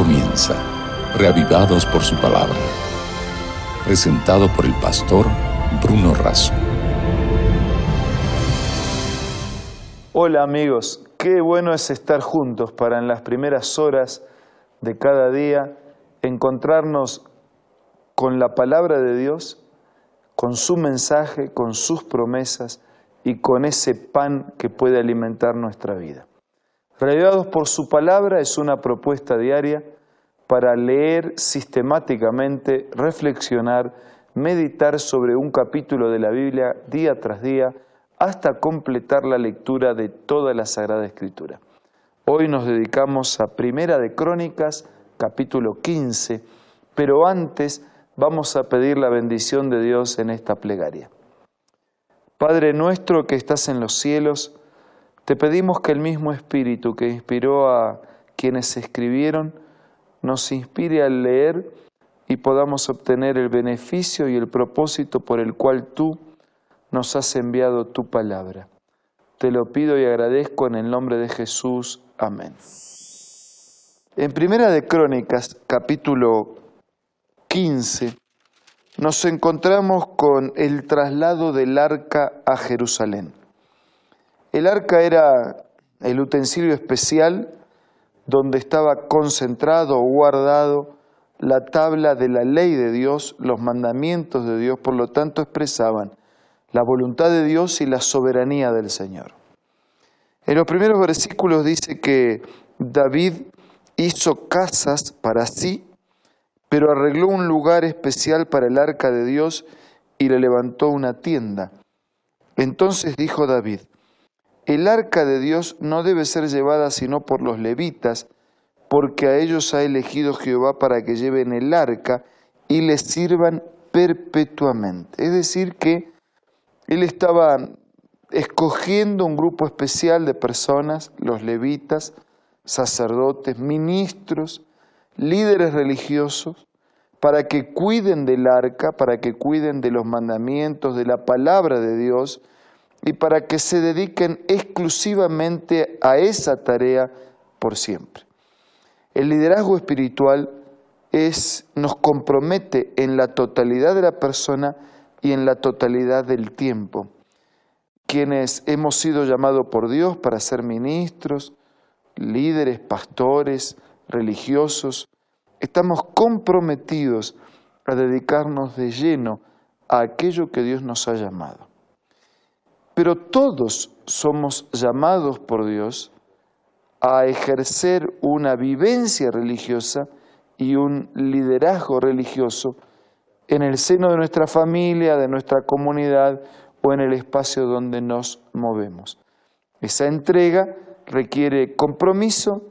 comienza, reavivados por su palabra. Presentado por el pastor Bruno Razo. Hola amigos, qué bueno es estar juntos para en las primeras horas de cada día encontrarnos con la palabra de Dios, con su mensaje, con sus promesas y con ese pan que puede alimentar nuestra vida. Reavivados por su palabra es una propuesta diaria para leer sistemáticamente, reflexionar, meditar sobre un capítulo de la Biblia día tras día hasta completar la lectura de toda la Sagrada Escritura. Hoy nos dedicamos a Primera de Crónicas, capítulo 15, pero antes vamos a pedir la bendición de Dios en esta plegaria. Padre nuestro que estás en los cielos, te pedimos que el mismo Espíritu que inspiró a quienes escribieron nos inspire al leer y podamos obtener el beneficio y el propósito por el cual tú nos has enviado tu palabra. Te lo pido y agradezco en el nombre de Jesús. Amén. En Primera de Crónicas, capítulo 15, nos encontramos con el traslado del arca a Jerusalén. El arca era el utensilio especial donde estaba concentrado o guardado la tabla de la ley de Dios, los mandamientos de Dios, por lo tanto expresaban la voluntad de Dios y la soberanía del Señor. En los primeros versículos dice que David hizo casas para sí, pero arregló un lugar especial para el arca de Dios y le levantó una tienda. Entonces dijo David, el arca de Dios no debe ser llevada sino por los levitas, porque a ellos ha elegido Jehová para que lleven el arca y les sirvan perpetuamente. Es decir, que él estaba escogiendo un grupo especial de personas, los levitas, sacerdotes, ministros, líderes religiosos, para que cuiden del arca, para que cuiden de los mandamientos, de la palabra de Dios, y para que se dediquen exclusivamente a esa tarea por siempre. El liderazgo espiritual es, nos compromete en la totalidad de la persona y en la totalidad del tiempo. Quienes hemos sido llamados por Dios para ser ministros, líderes, pastores, religiosos, estamos comprometidos a dedicarnos de lleno a aquello que Dios nos ha llamado. Pero todos somos llamados por Dios a ejercer una vivencia religiosa y un liderazgo religioso en el seno de nuestra familia, de nuestra comunidad o en el espacio donde nos movemos. Esa entrega requiere compromiso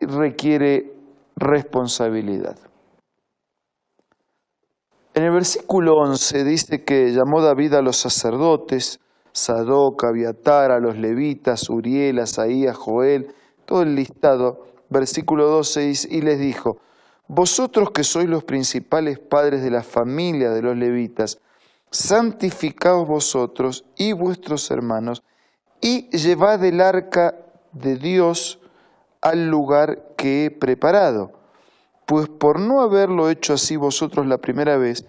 y requiere responsabilidad. En el versículo 11 dice que llamó David a los sacerdotes, Sadoc, Abiatar, a los levitas, Uriel, Asaías, Joel, todo el listado, versículo 12, y les dijo, vosotros que sois los principales padres de la familia de los levitas, santificaos vosotros y vuestros hermanos, y llevad el arca de Dios al lugar que he preparado. Pues por no haberlo hecho así vosotros la primera vez,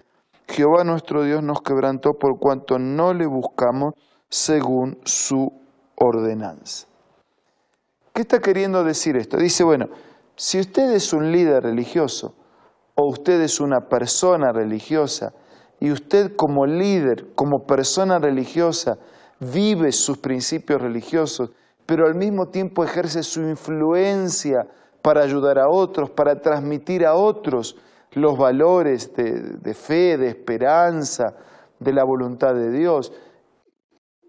Jehová nuestro Dios nos quebrantó por cuanto no le buscamos según su ordenanza. ¿Qué está queriendo decir esto? Dice, bueno, si usted es un líder religioso o usted es una persona religiosa y usted como líder, como persona religiosa, vive sus principios religiosos, pero al mismo tiempo ejerce su influencia para ayudar a otros, para transmitir a otros los valores de, de fe, de esperanza, de la voluntad de Dios.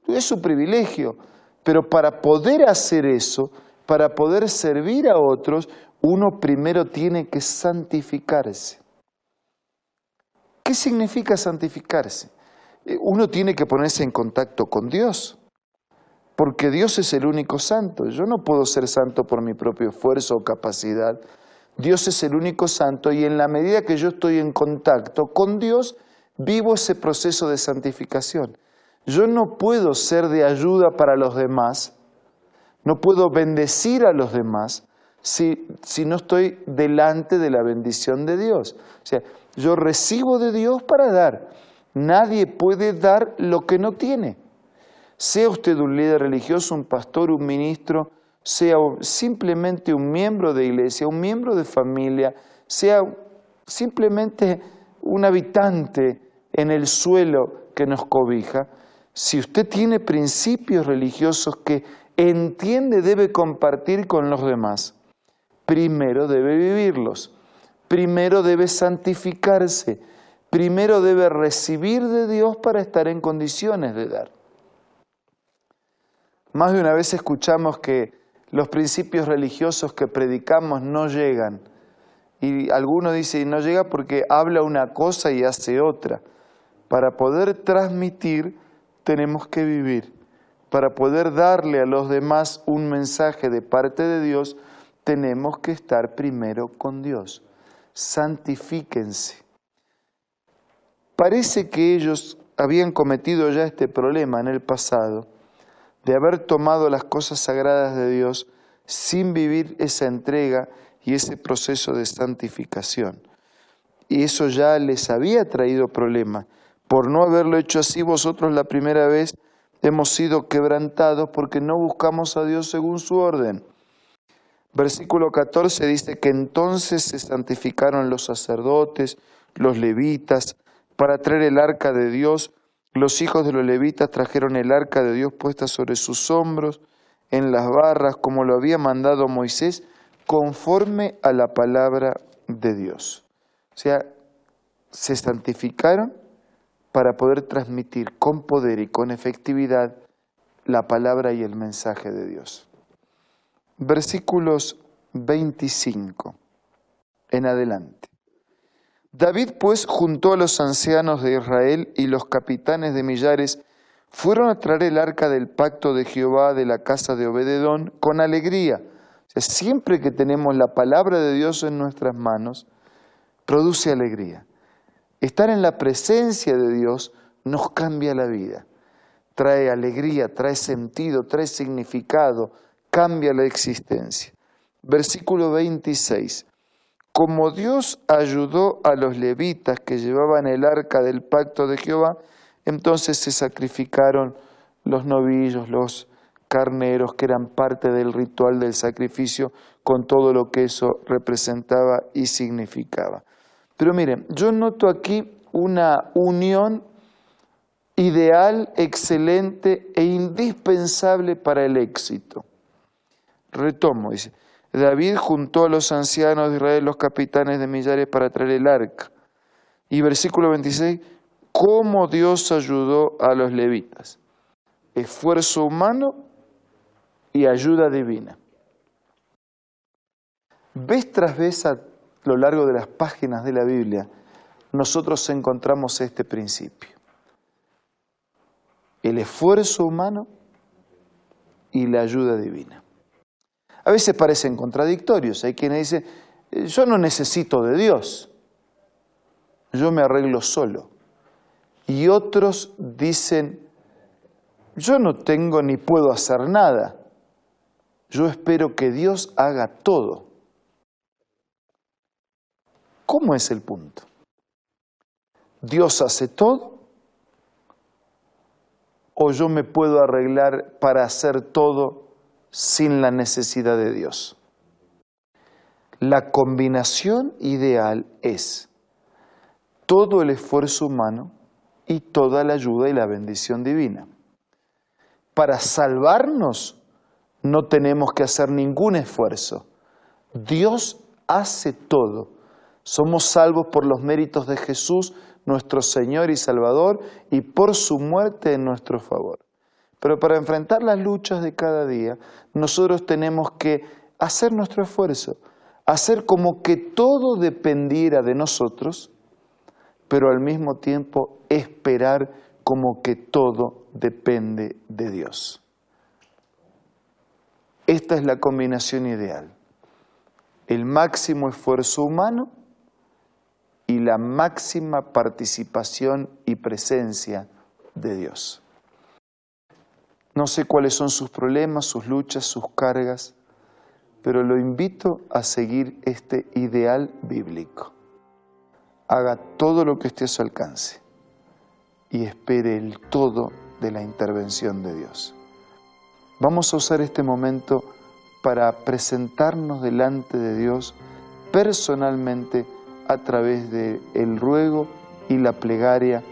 Es su privilegio, pero para poder hacer eso, para poder servir a otros, uno primero tiene que santificarse. ¿Qué significa santificarse? Eh, uno tiene que ponerse en contacto con Dios, porque Dios es el único santo. Yo no puedo ser santo por mi propio esfuerzo o capacidad. Dios es el único santo y en la medida que yo estoy en contacto con Dios, vivo ese proceso de santificación. Yo no puedo ser de ayuda para los demás, no puedo bendecir a los demás si, si no estoy delante de la bendición de Dios? O sea, yo recibo de Dios para dar. Nadie puede dar lo que no tiene. Sea usted un líder religioso, un pastor, un ministro, sea simplemente un miembro de iglesia, un miembro de familia, sea simplemente un habitante en el suelo que nos cobija, si usted tiene principios religiosos que entiende debe compartir con los demás, primero debe vivirlos, primero debe santificarse, primero debe recibir de Dios para estar en condiciones de dar. Más de una vez escuchamos que los principios religiosos que predicamos no llegan. Y alguno dice, no llega porque habla una cosa y hace otra. Para poder transmitir tenemos que vivir. Para poder darle a los demás un mensaje de parte de Dios, tenemos que estar primero con Dios. Santifíquense. Parece que ellos habían cometido ya este problema en el pasado de haber tomado las cosas sagradas de Dios sin vivir esa entrega y ese proceso de santificación. Y eso ya les había traído problemas. Por no haberlo hecho así, vosotros la primera vez hemos sido quebrantados porque no buscamos a Dios según su orden. Versículo 14 dice que entonces se santificaron los sacerdotes, los levitas, para traer el arca de Dios los hijos de los levitas trajeron el arca de Dios puesta sobre sus hombros, en las barras, como lo había mandado Moisés, conforme a la palabra de Dios. O sea, se santificaron para poder transmitir con poder y con efectividad la palabra y el mensaje de Dios. Versículos 25 en adelante. David pues juntó a los ancianos de Israel y los capitanes de millares fueron a traer el arca del pacto de Jehová de la casa de Obededón con alegría. siempre que tenemos la palabra de Dios en nuestras manos, produce alegría. Estar en la presencia de Dios nos cambia la vida. Trae alegría, trae sentido, trae significado, cambia la existencia. Versículo 26 como Dios ayudó a los levitas que llevaban el arca del pacto de Jehová, entonces se sacrificaron los novillos, los carneros, que eran parte del ritual del sacrificio, con todo lo que eso representaba y significaba. Pero miren, yo noto aquí una unión ideal, excelente e indispensable para el éxito. Retomo, dice, David juntó a los ancianos de Israel, los capitanes de millares, para traer el arca. Y versículo 26, ¿cómo Dios ayudó a los levitas? Esfuerzo humano y ayuda divina. Vez tras vez a lo largo de las páginas de la Biblia, nosotros encontramos este principio. El esfuerzo humano y la ayuda divina a veces parecen contradictorios. Hay quienes dicen, eh, yo no necesito de Dios, yo me arreglo solo. Y otros dicen, yo no tengo ni puedo hacer nada, yo espero que Dios haga todo. ¿Cómo es el punto? ¿Dios hace todo? ¿O yo me puedo arreglar para hacer todo sin la necesidad de Dios. La combinación ideal es todo el esfuerzo humano y toda la ayuda y la bendición divina. Para salvarnos no tenemos que hacer ningún esfuerzo. Dios hace todo. Somos salvos por los méritos de Jesús, nuestro Señor y Salvador, y por su muerte en nuestro favor. Pero para enfrentar las luchas de cada día, nosotros tenemos que hacer nuestro esfuerzo, hacer como que todo dependiera de nosotros, pero al mismo tiempo esperar como que todo depende de Dios. Esta es la combinación ideal. El máximo esfuerzo humano y la máxima participación y presencia de Dios. No sé cuáles son sus problemas, sus luchas, sus cargas, pero lo invito a seguir este ideal bíblico. Haga todo lo que esté a su alcance y espere el todo de la intervención de Dios. Vamos a usar este momento para presentarnos delante de Dios personalmente a través de el ruego y la plegaria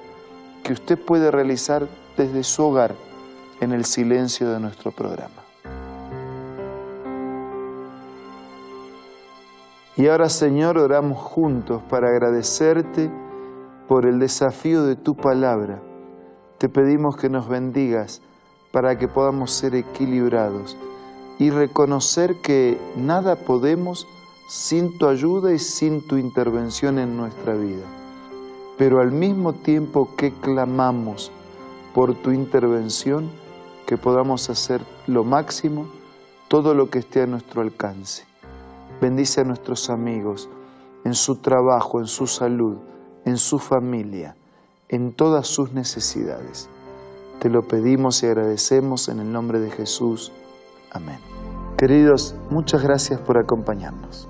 que usted puede realizar desde su hogar en el silencio de nuestro programa. Y ahora Señor oramos juntos para agradecerte por el desafío de tu palabra. Te pedimos que nos bendigas para que podamos ser equilibrados y reconocer que nada podemos sin tu ayuda y sin tu intervención en nuestra vida. Pero al mismo tiempo que clamamos por tu intervención, que podamos hacer lo máximo, todo lo que esté a nuestro alcance. Bendice a nuestros amigos en su trabajo, en su salud, en su familia, en todas sus necesidades. Te lo pedimos y agradecemos en el nombre de Jesús. Amén. Queridos, muchas gracias por acompañarnos.